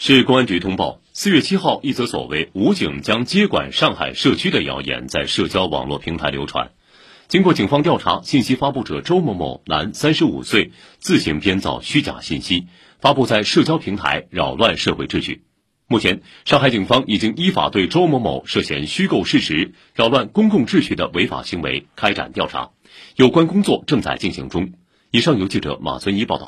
市公安局通报，四月七号，一则所谓武警将接管上海社区的谣言在社交网络平台流传。经过警方调查，信息发布者周某某，男，三十五岁，自行编造虚假信息，发布在社交平台，扰乱社会秩序。目前，上海警方已经依法对周某某涉嫌虚构事实、扰乱公共秩序的违法行为开展调查，有关工作正在进行中。以上由记者马存一报道。